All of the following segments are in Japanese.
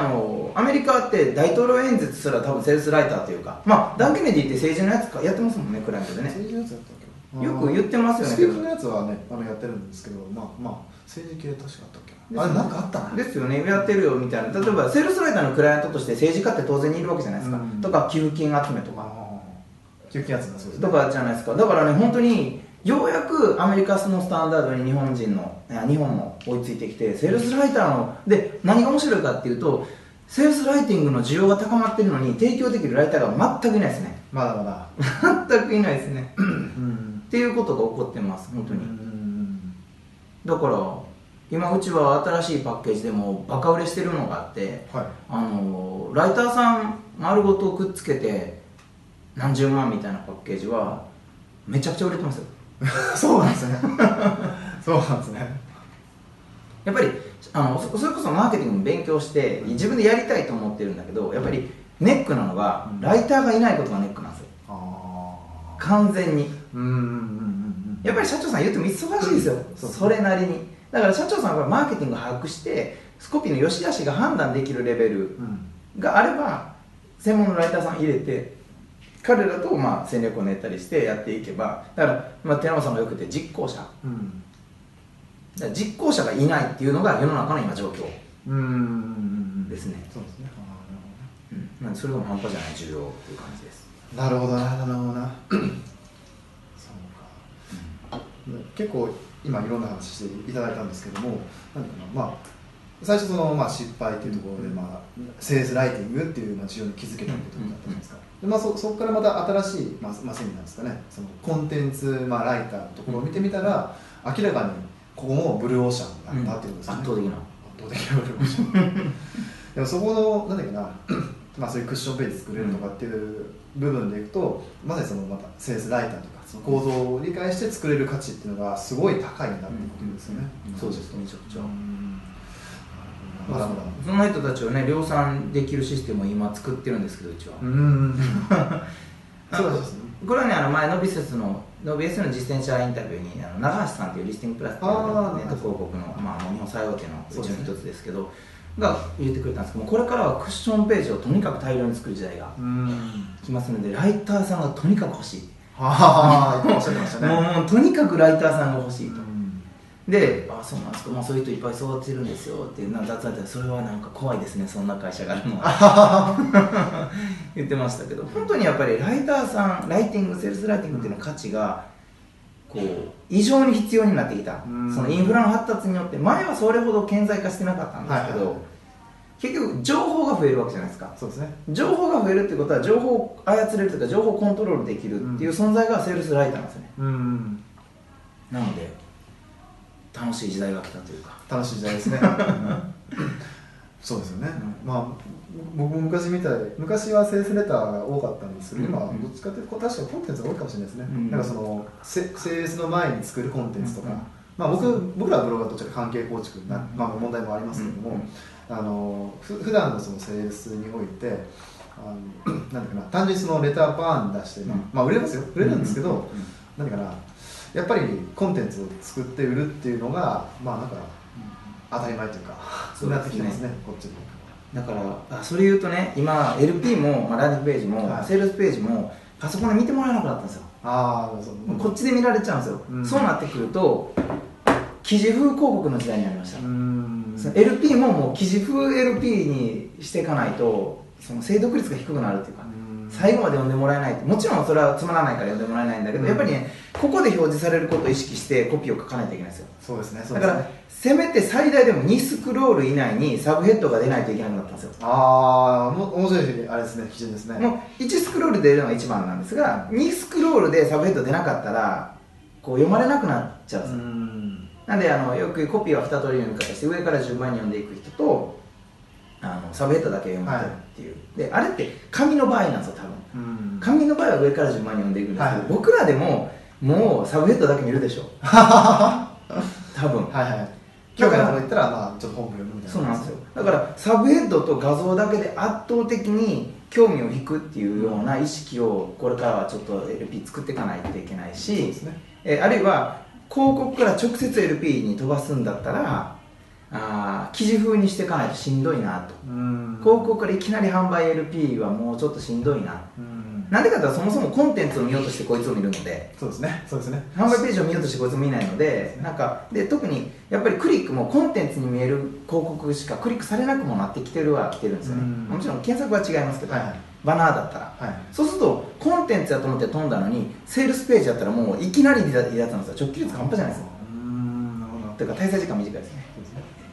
あのアメリカって大統領演説すら多分セールスライターというかまあダン・ケネディって政治のやつかやってますもんねクライアントでね。政治のやつやったっけ？よく言ってますよねスピークのやつはねあのやってるんですけどまあまあ政治系確かあったっけあれなんかあったな。ですよね。やってるよみたいな。例えばセールスライターのクライアントとして政治家って当然にいるわけじゃないですか、うん。とか寄付金集めとか。ああ休憩やつだそうですとかじゃないですか。だからね本当にようやくアメリカのスタンダードに日本人の日本も追いついてきてセールスライターので何が面白いかっていうとセールスライティングの需要が高まってるのに提供できるライターが全くいないですね。まだまだ。全くいないですね。うん。っていうことが起こってます本当に。うん。だから今うちは新しいパッケージでもバカ売れしてるのがあってはい。あのライターさん丸ごとくっつけて何十万みたいなパッケージはめちゃくちゃ売れてますよ そうなんですね。そうなんですね。やっぱりあのそそれこそマーケティングも勉強して自分でやりたいと思ってるんだけどやっぱりネックなのがうん。ライターがいないことがネックなんですよ。完全に。うんうんうんうんやっぱり社長さん言っても忙しいですよ、そうそれなりに。だから社長さんはマーケティング把握してスコピーの良し悪しが判断できるレベルうん。があれば専門のライターさん入れて彼らとまあ戦略を練ったりしてやっていけばだから、まあ、寺本さんがよく言って実行者。うん。ら実行者がいないっていうのが世の中の今状況、うん。うん。うん。ですねそうですねうん、なん。でそれが半端じゃない重要っていう感じですなるほどななるほどなそうか結構今いろん。な話していただいたん。ですけどもなん。だろうなまあ最初その、まあ、失敗っていうところで、まあ、セールスライティングっていう、まあ、需要に気づけたっていうところだったじゃないですか、でまあ、そそこからまた新しい、まあまあ、セミナーですかね。そのコンテンツ、まあ、ライターのところを見てみたら明らかにここもブルーオーシャンだったっていうことですね、圧倒的な。圧倒的なブルーオーシャン。でもそこのなんだっけな まあそういうクッションページ作れるとかっていう部分でいくとまさにそのまたセールスライターとかその構造を理解して作れる価値っていうのがすごい高いんだっていうことですよね、そうですめちゃくちゃ、うんまだまだその人たちをね量産できるシステムを今作ってるんですけどうちは、うんそうですね。これはねあの前ノビセスのノビエスの実践者インタビューにあの長橋さんっていうリスティングプラスっていうネット広告の、まあ、日本最大手のうちの一つですけどが言ってくれたんですけどもこれからはクッションページをとにかく大量に作る時代がうん。来ますのでライターさんがとにかく欲しい、はあ言ってましたね。もうとにかくライターさんが欲しいと、うんで「あそうなんですか、まあ、そういう人いっぱい育てるんですよ」ってな雑談でそれはなんか怖いですねそんな会社があるのは。言ってましたけど本当にやっぱりライターさんライティングセールスライティングっていうの価値がこう異常に必要になってきた。うん。そのインフラの発達によって前はそれほど顕在化してなかったんですけど、はい結局情報が増えるわけじゃないですか。そうですね。情報が増えるってことは情報を操れるというか情報をコントロールできるっていう存在がセールスライターなんですよね。うん。なので楽しい時代が来たというか。楽しい時代ですね。そうですよね、うまあ僕も昔みたい昔はセールスレターが多かったんですけど、今どっちかというと確かにコンテンツが多いかもしれないですね、うん。なんかそのセセールスの前に作るコンテンツとか、うん。まあ、僕僕らはブログはどちらか関係構築な、うん。まあ、問題もありますけども、うん。あのふ普段のそのセールスにおいてあの なんだかな単純にそのレターバーン出して、まあ売れますよ。売れるんですけど、うん。何かなやっぱりコンテンツを作って売るっていうのがまあなんか当たり前というかそうですね。なってきてますねこっちも。だからあそれ言うとね今 LP も、まあ、ランディングページも、はい。セールスページもパソコンで見てもらえなくなったんですよ、ああそうこっちで見られちゃうんですよ、うん。そうなってくると記事風広告の時代になりました、うん。その LP ももう記事風 LP にしていかないとその精読率が低くなるっていうか、うん最後まで読んでもらえない。もちろんそれはつまらないから読んでもらえないんだけど、うん。やっぱりねここで表示されることを意識してコピーを書かないといけないんですよ。そうですねね。だからせめて最大でも2スクロール以内にサブヘッドが出ないといけなくなったんですよ。ああも面白いあれですね基準ですね。もう1スクロールで出るのが一番なんですが2スクロールでサブヘッド出なかったらこう読まれなくなっちゃうんですよ、ん。なんであのよくコピーは2通りの読み方して上から順番に読んでいく人とあのサブヘッドだけ読む人っていう、であれって紙の場合なんですよ多分。うん。紙の場合は上から順番に読んでいくんですけど、はい。僕らでももうサブヘッドだけ見るでしょ。多分。はいはい。今日からとこ行ったらまあちょっと本部読むみたいな。そうなんですよ。だからサブヘッドと画像だけで圧倒的に興味を引くっていうような意識をこれからはちょっと LP 作っていかないといけないし、ね。えーあるいは広告から直接 LP に飛ばすんだったらあー記事風にしていかないとしんどいなと。うん。広告からいきなり販売 LP はもうちょっとしんどいな。うん。なんでかというとそもそもコンテンツを見ようとしてこいつを見るので。そうですね。そうですね。販売ページを見ようとしてこいつを見ないのでなんかで特にやっぱりクリックもコンテンツに見える広告しかクリックされなくもなってきてるは来てるんですよね。うん。もちろん検索は違いますけど、はいはい。バナーだったらはいそうするとコンテンツやと思って飛んだのにセールスページやったらもういきなり離脱なんですよ直帰率半端じゃないですようん。なるほど。というか滞在時間短いですね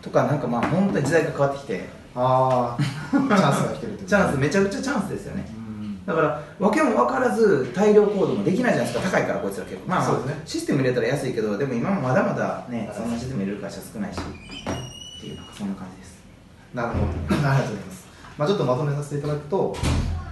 とかなんかまあ本当に時代が変わってきてああチャンスが来てるってチャンスめちゃくちゃチャンスですよね。うん。だから訳も分からず大量コードもできないじゃないですか。高いからこいつら結構。まあ、まあね。システム入れたら安いけどでも今もまだまだねそんなシステム入れる会社少ないしっていうなんかそんな感じです。なるほど。ありがとうございます、まあ、ちょっとまとめさせていただくと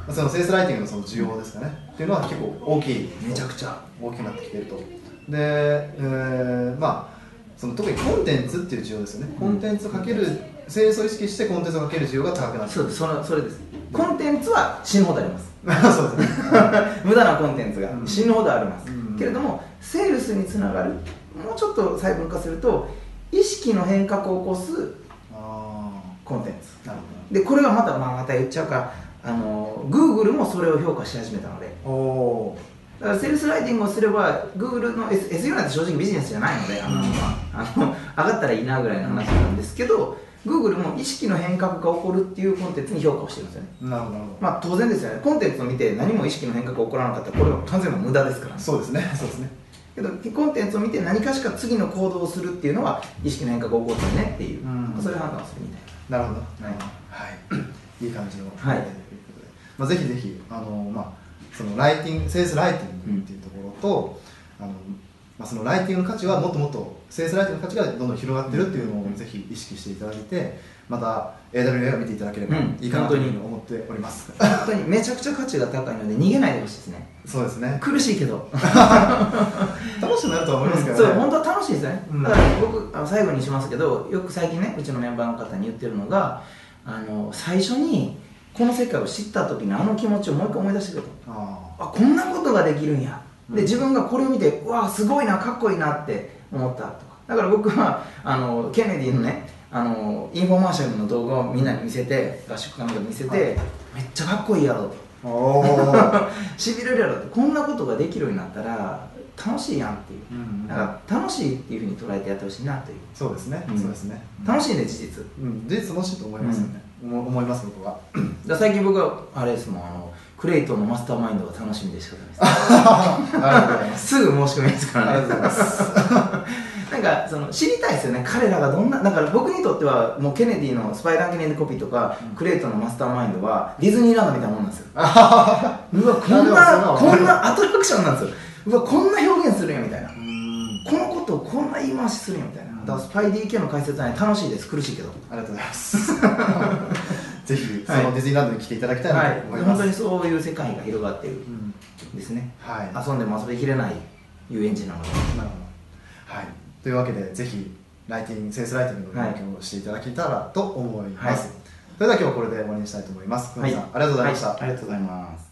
まあそのセールスライティングのその需要ですかね。っていうのは結構大きいめちゃくちゃ。大きくなってきていると。で、えーまあその特にコンテンツっていう需要ですよね、コンテンツをかけるセールスを意識してコンテンツをかける需要が高くなってそうです。そのそれです。コンテンツは死ぬほどあります。そうですね無駄なコンテンツがうん。死ぬほどあります、うん。けれどもセールスにつながるもうちょっと細分化すると意識の変革を起こすあコンテンツ。あなるでこれがまた、まあ、また言っちゃうかあの Google もそれを評価し始めたので。ほどおだからセールスライティングをすれば Google の S- SEO なんて正直ビジネスじゃないのであの、あ、あ の上がったらいいなぐらいの話なんですけど Google も意識の変革が起こるっていうコンテンツに評価をしてるんですよね。ーなるほど。まあ当然ですよね。コンテンツを見て何も意識の変革が起こらなかったらこれは完全な無駄ですから。ねそうですね。そうですね。けどコンテンツを見て何かしか次の行動をするっていうのは意識の変革が起こったねっていう、うん。そういう判断をするみたいな。るほど。はい。はい、い。い感じのはい。ということで、まあ、ぜひぜひあの、まあ、そのライティングセールスライティングっていうところと、あのまあ、そのライティングの価値はもっともっとセールスライティングの価値がどんどん広がってるっていうのをぜひ意識していただいてまた AWA を見ていただければうんいいかなというふうに思っております、な本当にめちゃくちゃ価値が高いので逃げないでほしいですね。そうですね。苦しいけど。楽しくなるとは思いますけどね、そう本当は楽しいですよね、うん。だから僕あの最後にしますけどよく最近ねうちのメンバーの方に言ってるのがあの最初にこの世界を知った時にあの気持ちをもう一回思い出してくれと。ああこんなことができるんや。でうん。自分がこれを見てうわすごいなかっこいいなって思ったとか。だから僕はあのケネディのねあのインフォマーシャルの動画をみんなに見せて合宿かなん見せて、はい。めっちゃかっこいいやろと。しびれるやろってこんなことができるようになったら楽しいやんっていう。うんだから楽しいっていうふうに捉えてやってほしいなという。そうですね、うん。そうですね。楽しいね事実。うん、事実楽しいと思いますよね、思思います僕はだ最近僕はあれですもんあのクレイトンのマスターマインドが楽しみでしかない ありがとうございます。すぐ申し込みますからね。ありがとうございます。なんかその知りたいですよね。彼らがどんなだから僕にとってはもうケネディのスパイラー記念コピーとか、うん。クレイトンのマスターマインドはディズニーランドみたいなもんなんですよ。あうわこんなこんなアトラクションなんですよ。うわこんな表現するんやみたいな。うん。このことをこんな言い回しするんやみたいな、うんだからスパイ DK の解説はね楽しいです。苦しいけど。ありがとうございます ぜひそのディズニーランドに来ていただきたいなはい。と思います、本当にそういう世界が広がっているうん。んですね。はい。遊んでも遊びきれない遊園地なので。なるほど。はい。というわけでぜひライティングセールスライティングの勉強をしていただけたらと思います、はい。それでは今日はこれで終わりにしたいと思います。久野さん、ありがとうございました、はありがとうございます